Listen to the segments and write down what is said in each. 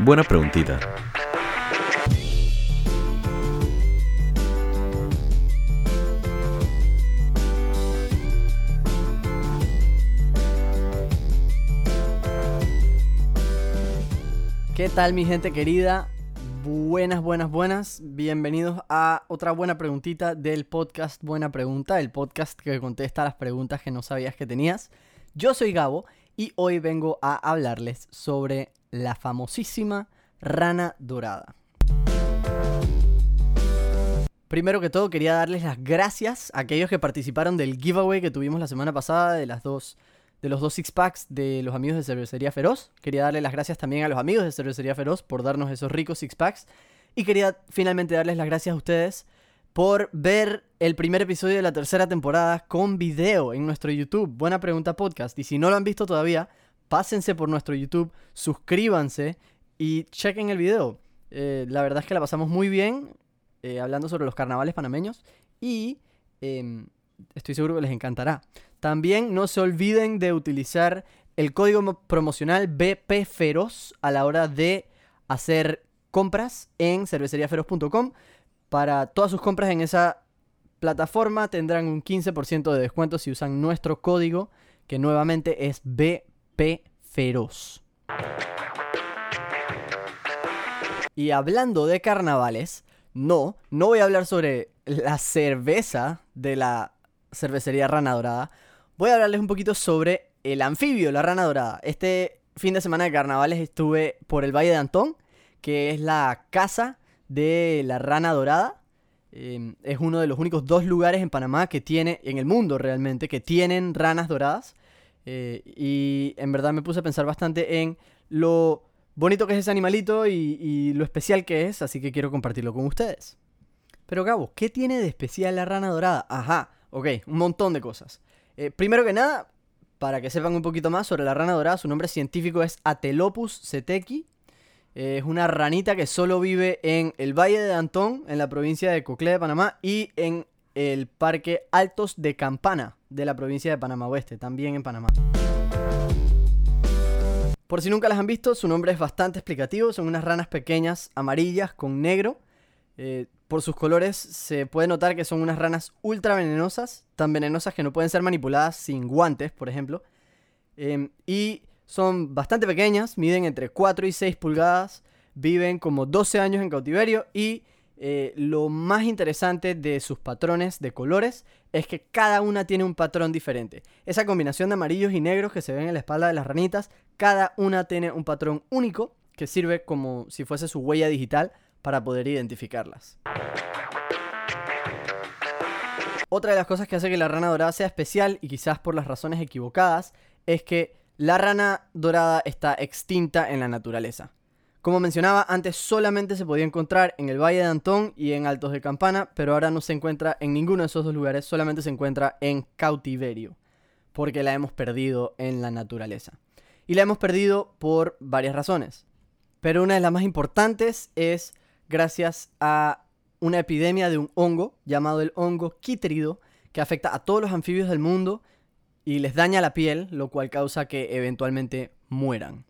Buena preguntita. ¿Qué tal mi gente querida? Buenas, buenas, buenas. Bienvenidos a otra buena preguntita del podcast Buena Pregunta, el podcast que contesta las preguntas que no sabías que tenías. Yo soy Gabo y hoy vengo a hablarles sobre la famosísima rana dorada. Primero que todo quería darles las gracias a aquellos que participaron del giveaway que tuvimos la semana pasada de las dos de los dos six packs de los amigos de Cervecería Feroz. Quería darle las gracias también a los amigos de Cervecería Feroz por darnos esos ricos six packs. Y quería finalmente darles las gracias a ustedes por ver el primer episodio de la tercera temporada con video en nuestro YouTube. Buena pregunta podcast. Y si no lo han visto todavía, pásense por nuestro YouTube, suscríbanse y chequen el video. Eh, la verdad es que la pasamos muy bien eh, hablando sobre los carnavales panameños y em, estoy seguro que les encantará. También no se olviden de utilizar el código promocional BP Feroz a la hora de hacer compras en cerveceriaferoz.com. Para todas sus compras en esa plataforma tendrán un 15% de descuento si usan nuestro código, que nuevamente es BP Feroz. Y hablando de carnavales, no, no voy a hablar sobre la cerveza de la cervecería Rana Dorada. Voy a hablarles un poquito sobre el anfibio, la Rana Dorada. Este fin de semana de carnavales estuve por el Valle de Antón, que es la casa de la Rana Dorada. Eh, es uno de los únicos dos lugares en Panamá que tiene, en el mundo realmente, que tienen ranas doradas. Eh, y en verdad me puse a pensar bastante en lo bonito que es ese animalito y, lo especial que es, así que quiero compartirlo con ustedes. Pero Gabo, ¿qué tiene de especial la rana dorada? Ajá, ok, un montón de cosas. Eh, primero que nada, para que sepan un poquito más sobre la rana dorada, su nombre científico es Atelopus ceteki. Es una ranita que solo vive en el Valle de Antón, en la provincia de Coclé de Panamá, y en el Parque Altos de Campana, de la provincia de Panamá Oeste, también en Panamá. Por si nunca las han visto, su nombre es bastante explicativo. Son unas ranas pequeñas, amarillas, con negro. Eh, por sus colores se puede notar que son unas ranas ultra venenosas, tan venenosas que no pueden ser manipuladas sin guantes, por ejemplo. Em, y son bastante pequeñas, miden entre 4 y 6 pulgadas, viven como 12 años en cautiverio y eh, lo más interesante de sus patrones de colores es que cada una tiene un patrón diferente. Esa combinación de amarillos y negros que se ven en la espalda de las ranitas, cada una tiene un patrón único que sirve como si fuese su huella digital para poder identificarlas. Otra de las cosas que hace que la rana dorada sea especial, y quizás por las razones equivocadas, es que la rana dorada está extinta en la naturaleza. Como mencionaba, antes solamente se podía encontrar en el Valle de Antón y en Altos de Campana, pero ahora no se encuentra en ninguno de esos dos lugares, solamente se encuentra en cautiverio, porque la hemos perdido en la naturaleza. Y la hemos perdido por varias razones. Pero una de las más importantes es gracias a una epidemia de un hongo llamado el hongo quíterido, que afecta a todos los anfibios del mundo y les daña la piel, lo cual causa que eventualmente mueran.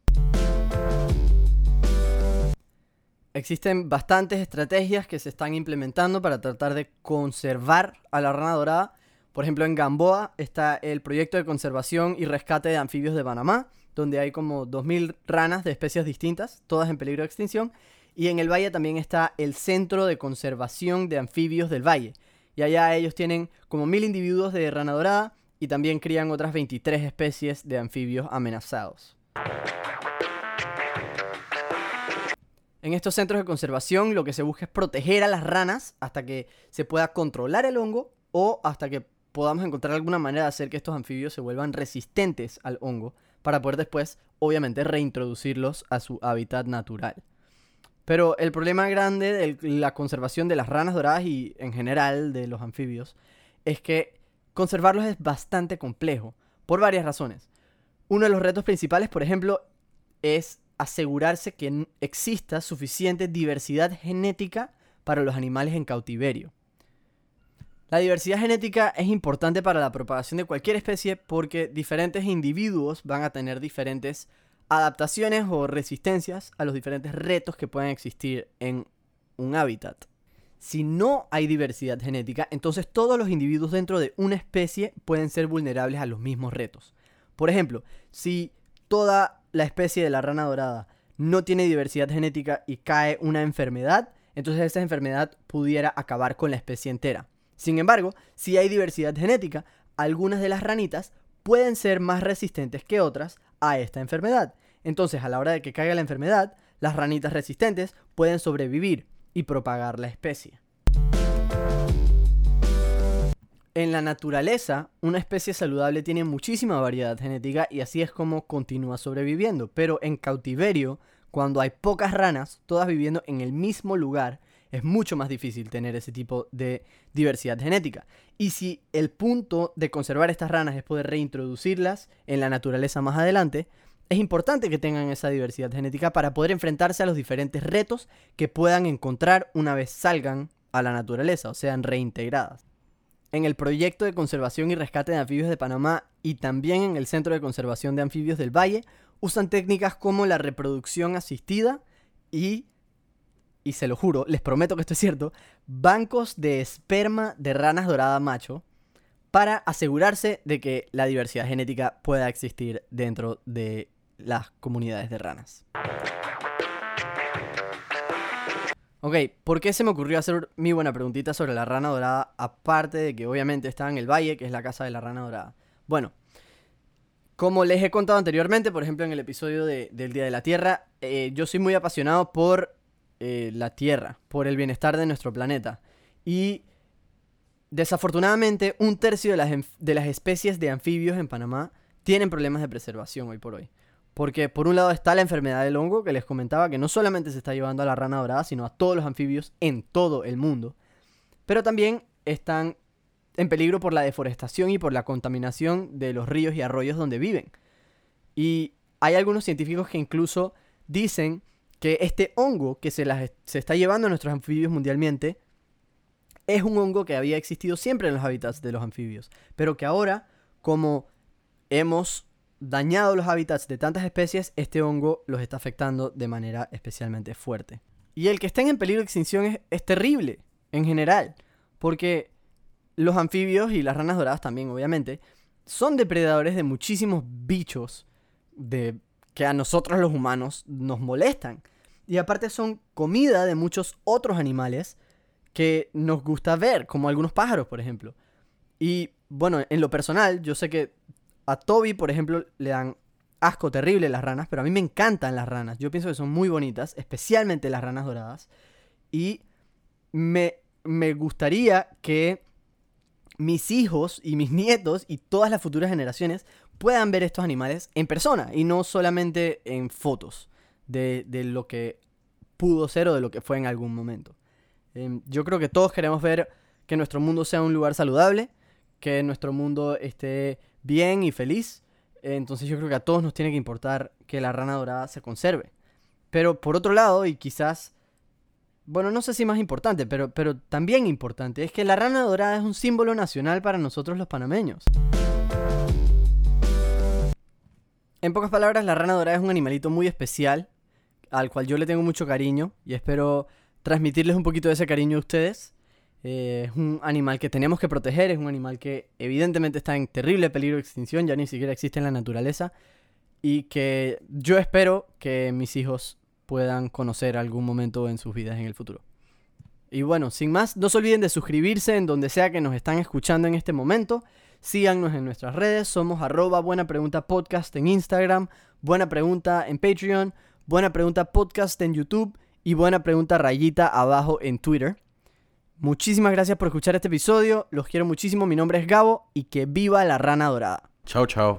Existen bastantes estrategias que se están implementando para tratar de conservar a la rana dorada. Por ejemplo, en Gamboa está el proyecto de conservación y rescate de anfibios de Panamá, donde hay como 2.000 ranas de especies distintas, todas en peligro de extinción. Y en el valle también está el Centro de Conservación de Anfibios del Valle. Y allá ellos tienen como 1.000 individuos de rana dorada y también crían otras 23 especies de anfibios amenazados. En estos centros de conservación lo que se busca es proteger a las ranas hasta que se pueda controlar el hongo o hasta que podamos encontrar alguna manera de hacer que estos anfibios se vuelvan resistentes al hongo para poder después, obviamente, reintroducirlos a su hábitat natural. Pero el problema grande de la conservación de las ranas doradas y en general de los anfibios es que conservarlos es bastante complejo por varias razones. Uno de los retos principales, por ejemplo, es asegurarse que exista suficiente diversidad genética para los animales en cautiverio. La diversidad genética es importante para la propagación de cualquier especie porque diferentes individuos van a tener diferentes adaptaciones o resistencias a los diferentes retos que pueden existir en un hábitat. Si no hay diversidad genética, entonces todos los individuos dentro de una especie pueden ser vulnerables a los mismos retos. Por ejemplo, si toda la especie de la rana dorada no tiene diversidad genética y cae una enfermedad, entonces esa enfermedad pudiera acabar con la especie entera. Sin embargo, si hay diversidad genética, algunas de las ranitas pueden ser más resistentes que otras a esta enfermedad. Entonces, a la hora de que caiga la enfermedad, las ranitas resistentes pueden sobrevivir y propagar la especie. En la naturaleza, una especie saludable tiene muchísima variedad genética y así es como continúa sobreviviendo. Pero en cautiverio, cuando hay pocas ranas, todas viviendo en el mismo lugar, es mucho más difícil tener ese tipo de diversidad genética. Y si el punto de conservar estas ranas es poder reintroducirlas en la naturaleza más adelante, es importante que tengan esa diversidad genética para poder enfrentarse a los diferentes retos que puedan encontrar una vez salgan a la naturaleza o sean reintegradas. En el proyecto de conservación y rescate de anfibios de Panamá y también en el Centro de Conservación de Anfibios del Valle usan técnicas como la reproducción asistida y, y se lo juro, les prometo que esto es cierto, bancos de esperma de ranas dorada macho para asegurarse de que la diversidad genética pueda existir dentro de las comunidades de ranas. Ok, ¿por qué se me ocurrió hacer mi buena preguntita sobre la rana dorada? Aparte de que obviamente está en el valle, que es la casa de la rana dorada. Bueno, como les he contado anteriormente, por ejemplo en el episodio del Día de la Tierra, eh, yo soy muy apasionado por eh, la Tierra, por el bienestar de nuestro planeta. Y desafortunadamente un tercio de las, de las especies de anfibios en Panamá tienen problemas de preservación hoy por hoy. Porque por un lado está la enfermedad del hongo que les comentaba que no solamente se está llevando a la rana dorada, sino a todos los anfibios en todo el mundo. Pero también están en peligro por la deforestación y por la contaminación de los ríos y arroyos donde viven. Y hay algunos científicos que incluso dicen que este hongo que se, se está llevando a nuestros anfibios mundialmente es un hongo que había existido siempre en los hábitats de los anfibios, pero que ahora, como hemos dañado los hábitats de tantas especies, este hongo los está afectando de manera especialmente fuerte. Y el que estén en peligro de extinción es, terrible, en general, porque los anfibios y las ranas doradas también, obviamente, son depredadores de muchísimos bichos de, que a nosotros los humanos nos molestan. Y aparte son comida de muchos otros animales que nos gusta ver, como algunos pájaros, por ejemplo. Y bueno, en lo personal, yo sé que a Toby, por ejemplo, le dan asco terrible las ranas, pero a mí me encantan las ranas. Yo pienso que son muy bonitas, especialmente las ranas doradas. Y me, me gustaría que mis hijos y mis nietos y todas las futuras generaciones puedan ver estos animales en persona y no solamente en fotos de, de lo que pudo ser o de lo que fue en algún momento. Em, yo creo que todos queremos ver que nuestro mundo sea un lugar saludable, que nuestro mundo esté bien y feliz. Entonces yo creo que a todos nos tiene que importar que la rana dorada se conserve. Pero por otro lado, y quizás, bueno, no sé si más importante, pero, pero también importante, es que la rana dorada es un símbolo nacional para nosotros los panameños. En pocas palabras, la rana dorada es un animalito muy especial, al cual yo le tengo mucho cariño, y espero transmitirles un poquito de ese cariño a ustedes. Eh, es un animal que tenemos que proteger, es un animal que evidentemente está en terrible peligro de extinción, ya ni siquiera existe en la naturaleza, y que yo espero que mis hijos puedan conocer algún momento en sus vidas en el futuro. Y bueno, sin más, no se olviden de suscribirse en donde sea que nos están escuchando en este momento. Síganos en nuestras redes, somos arroba buena pregunta podcast en Instagram, buena pregunta en Patreon, buena pregunta podcast en YouTube y buena pregunta rayita abajo en Twitter. Muchísimas gracias por escuchar este episodio. Los quiero muchísimo. Mi nombre es Gabo y que viva la rana dorada. Chao, chao.